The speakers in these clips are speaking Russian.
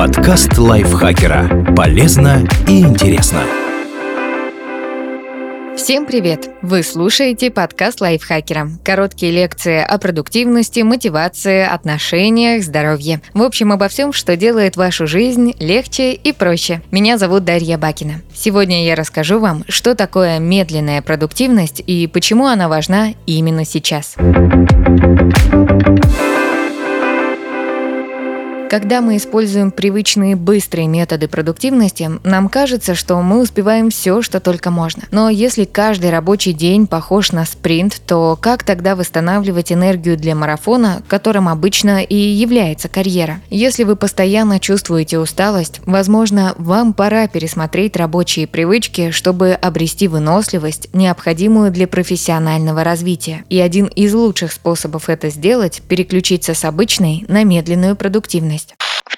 Подкаст лайфхакера. Полезно и интересно. Всем привет! Вы слушаете подкаст лайфхакера. Короткие лекции о продуктивности, мотивации, отношениях, здоровье. В общем, обо всем, что делает вашу жизнь легче и проще. Меня зовут Дарья Бакина. Сегодня я расскажу вам, что такое медленная продуктивность и почему она важна именно сейчас. Когда мы используем привычные быстрые методы продуктивности, нам кажется, что мы успеваем все, что только можно. Но если каждый рабочий день похож на спринт, то как тогда восстанавливать энергию для марафона, которым обычно и является карьера? Если вы постоянно чувствуете усталость, возможно, вам пора пересмотреть рабочие привычки, чтобы обрести выносливость, необходимую для профессионального развития. И один из лучших способов это сделать – переключиться с обычной на медленную продуктивность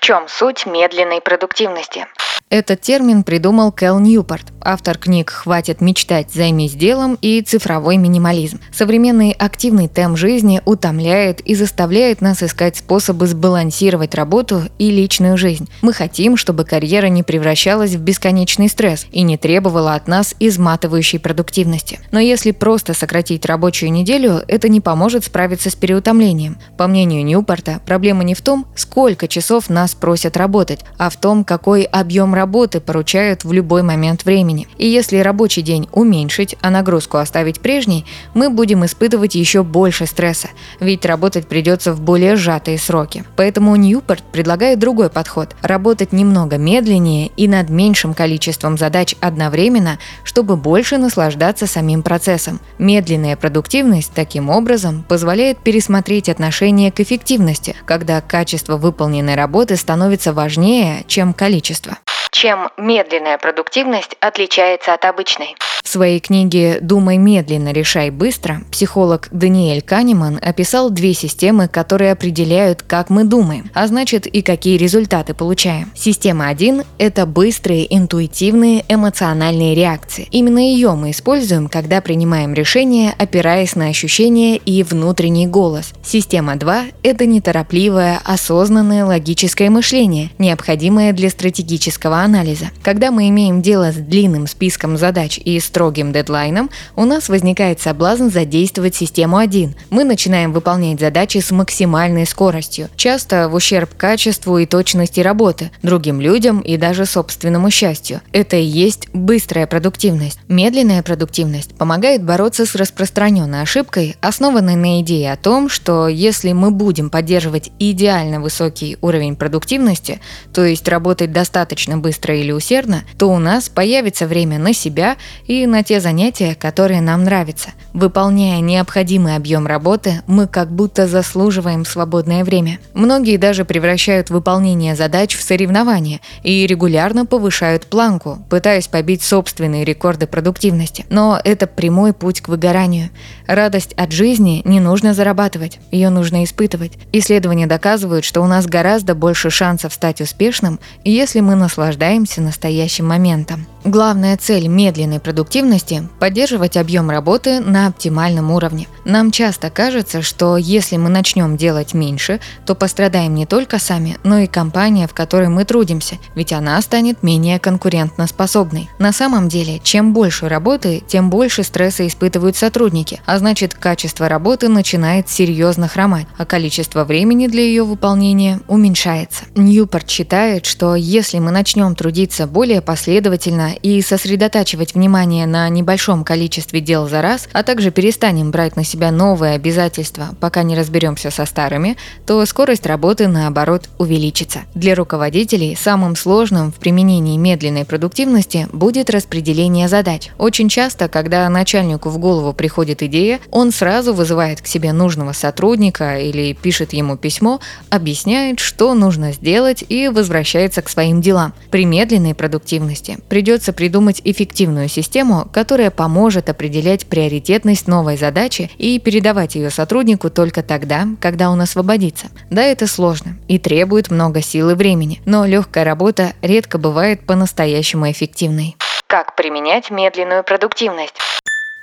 чем суть медленной продуктивности? Этот термин придумал Кэл Ньюпорт, автор книг «Хватит мечтать, займись делом» и «Цифровой минимализм». Современный активный темп жизни утомляет и заставляет нас искать способы сбалансировать работу и личную жизнь. Мы хотим, чтобы карьера не превращалась в бесконечный стресс и не требовала от нас изматывающей продуктивности. Но если просто сократить рабочую неделю, это не поможет справиться с переутомлением. По мнению Ньюпорта, проблема не в том, сколько часов нас просят работать, а в том, какой объем работы работы поручают в любой момент времени. И если рабочий день уменьшить, а нагрузку оставить прежней, мы будем испытывать еще больше стресса, ведь работать придется в более сжатые сроки. Поэтому Ньюпорт предлагает другой подход – работать немного медленнее и над меньшим количеством задач одновременно, чтобы больше наслаждаться самим процессом. Медленная продуктивность таким образом позволяет пересмотреть отношение к эффективности, когда качество выполненной работы становится важнее, чем количество чем медленная продуктивность отличается от обычной. В своей книге «Думай медленно, решай быстро» психолог Даниэль Канеман описал две системы, которые определяют, как мы думаем, а значит и какие результаты получаем. Система 1 – это быстрые, интуитивные, эмоциональные реакции. Именно ее мы используем, когда принимаем решения, опираясь на ощущения и внутренний голос. Система 2 – это неторопливое, осознанное логическое мышление, необходимое для стратегического анализа. Когда мы имеем дело с длинным списком задач и строгим дедлайном, у нас возникает соблазн задействовать систему 1. Мы начинаем выполнять задачи с максимальной скоростью, часто в ущерб качеству и точности работы, другим людям и даже собственному счастью. Это и есть быстрая продуктивность. Медленная продуктивность помогает бороться с распространенной ошибкой, основанной на идее о том, что если мы будем поддерживать идеально высокий уровень продуктивности, то есть работать достаточно быстро или усердно, то у нас появится время на себя и на те занятия, которые нам нравятся. Выполняя необходимый объем работы, мы как будто заслуживаем свободное время. Многие даже превращают выполнение задач в соревнования и регулярно повышают планку, пытаясь побить собственные рекорды продуктивности. Но это прямой путь к выгоранию. Радость от жизни не нужно зарабатывать, ее нужно испытывать. Исследования доказывают, что у нас гораздо больше шансов стать успешным, если мы наслаждаемся настоящим моментом. Главная цель медленной продуктивности – поддерживать объем работы на оптимальном уровне. Нам часто кажется, что если мы начнем делать меньше, то пострадаем не только сами, но и компания, в которой мы трудимся, ведь она станет менее конкурентоспособной. На самом деле, чем больше работы, тем больше стресса испытывают сотрудники, а значит качество работы начинает серьезно хромать, а количество времени для ее выполнения уменьшается. Ньюпорт считает, что если мы начнем трудиться более последовательно и сосредотачивать внимание на небольшом количестве дел за раз, а также перестанем брать на себя новые обязательства, пока не разберемся со старыми, то скорость работы, наоборот, увеличится. Для руководителей самым сложным в применении медленной продуктивности будет распределение задач. Очень часто, когда начальнику в голову приходит идея, он сразу вызывает к себе нужного сотрудника или пишет ему письмо, объясняет, что нужно сделать и возвращается к своим делам. При медленной продуктивности придется придумать эффективную систему, которая поможет определять приоритетность новой задачи и передавать ее сотруднику только тогда, когда он освободится. Да, это сложно и требует много сил и времени, но легкая работа редко бывает по-настоящему эффективной. Как применять медленную продуктивность?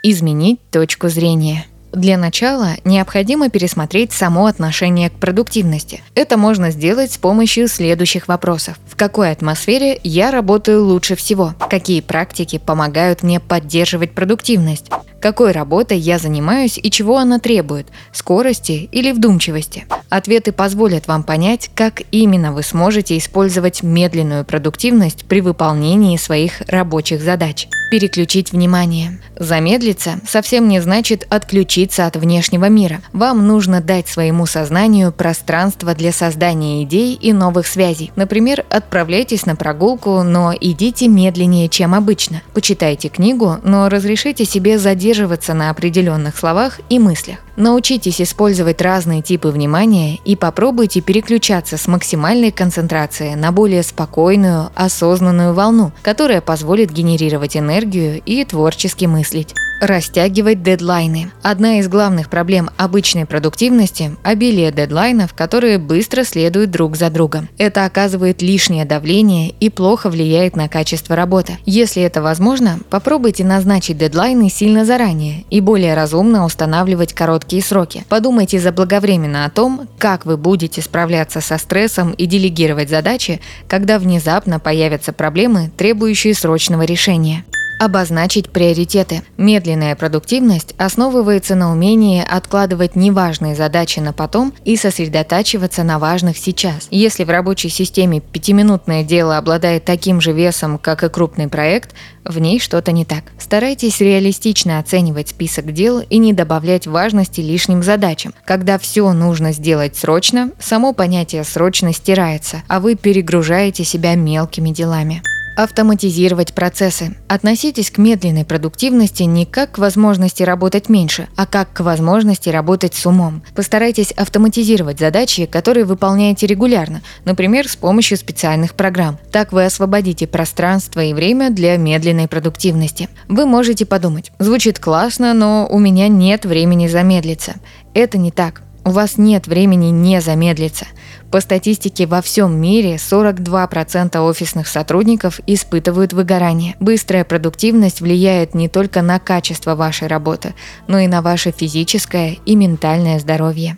Изменить точку зрения. Для начала необходимо пересмотреть само отношение к продуктивности. Это можно сделать с помощью следующих вопросов. В какой атмосфере я работаю лучше всего? Какие практики помогают мне поддерживать продуктивность? Какой работой я занимаюсь и чего она требует – скорости или вдумчивости? Ответы позволят вам понять, как именно вы сможете использовать медленную продуктивность при выполнении своих рабочих задач. Переключить внимание. Замедлиться совсем не значит отключиться от внешнего мира. Вам нужно дать своему сознанию пространство для создания идей и новых связей. Например, отправляйтесь на прогулку, но идите медленнее, чем обычно. Почитайте книгу, но разрешите себе задерживаться на определенных словах и мыслях. Научитесь использовать разные типы внимания и попробуйте переключаться с максимальной концентрацией на более спокойную, осознанную волну, которая позволит генерировать энергию и творчески мыслить. Растягивать дедлайны. Одна из главных проблем обычной продуктивности – обилие дедлайнов, которые быстро следуют друг за другом. Это оказывает лишнее давление и плохо влияет на качество работы. Если это возможно, попробуйте назначить дедлайны сильно заранее и более разумно устанавливать короткие сроки. Подумайте заблаговременно о том, как вы будете справляться со стрессом и делегировать задачи, когда внезапно появятся проблемы, требующие срочного решения. Обозначить приоритеты. Медленная продуктивность основывается на умении откладывать неважные задачи на потом и сосредотачиваться на важных сейчас. Если в рабочей системе пятиминутное дело обладает таким же весом, как и крупный проект, в ней что-то не так. Старайтесь реалистично оценивать список дел и не добавлять важности лишним задачам. Когда все нужно сделать срочно, само понятие срочно стирается, а вы перегружаете себя мелкими делами автоматизировать процессы. Относитесь к медленной продуктивности не как к возможности работать меньше, а как к возможности работать с умом. Постарайтесь автоматизировать задачи, которые выполняете регулярно, например, с помощью специальных программ. Так вы освободите пространство и время для медленной продуктивности. Вы можете подумать, звучит классно, но у меня нет времени замедлиться. Это не так. У вас нет времени не замедлиться. По статистике во всем мире 42% офисных сотрудников испытывают выгорание. Быстрая продуктивность влияет не только на качество вашей работы, но и на ваше физическое и ментальное здоровье.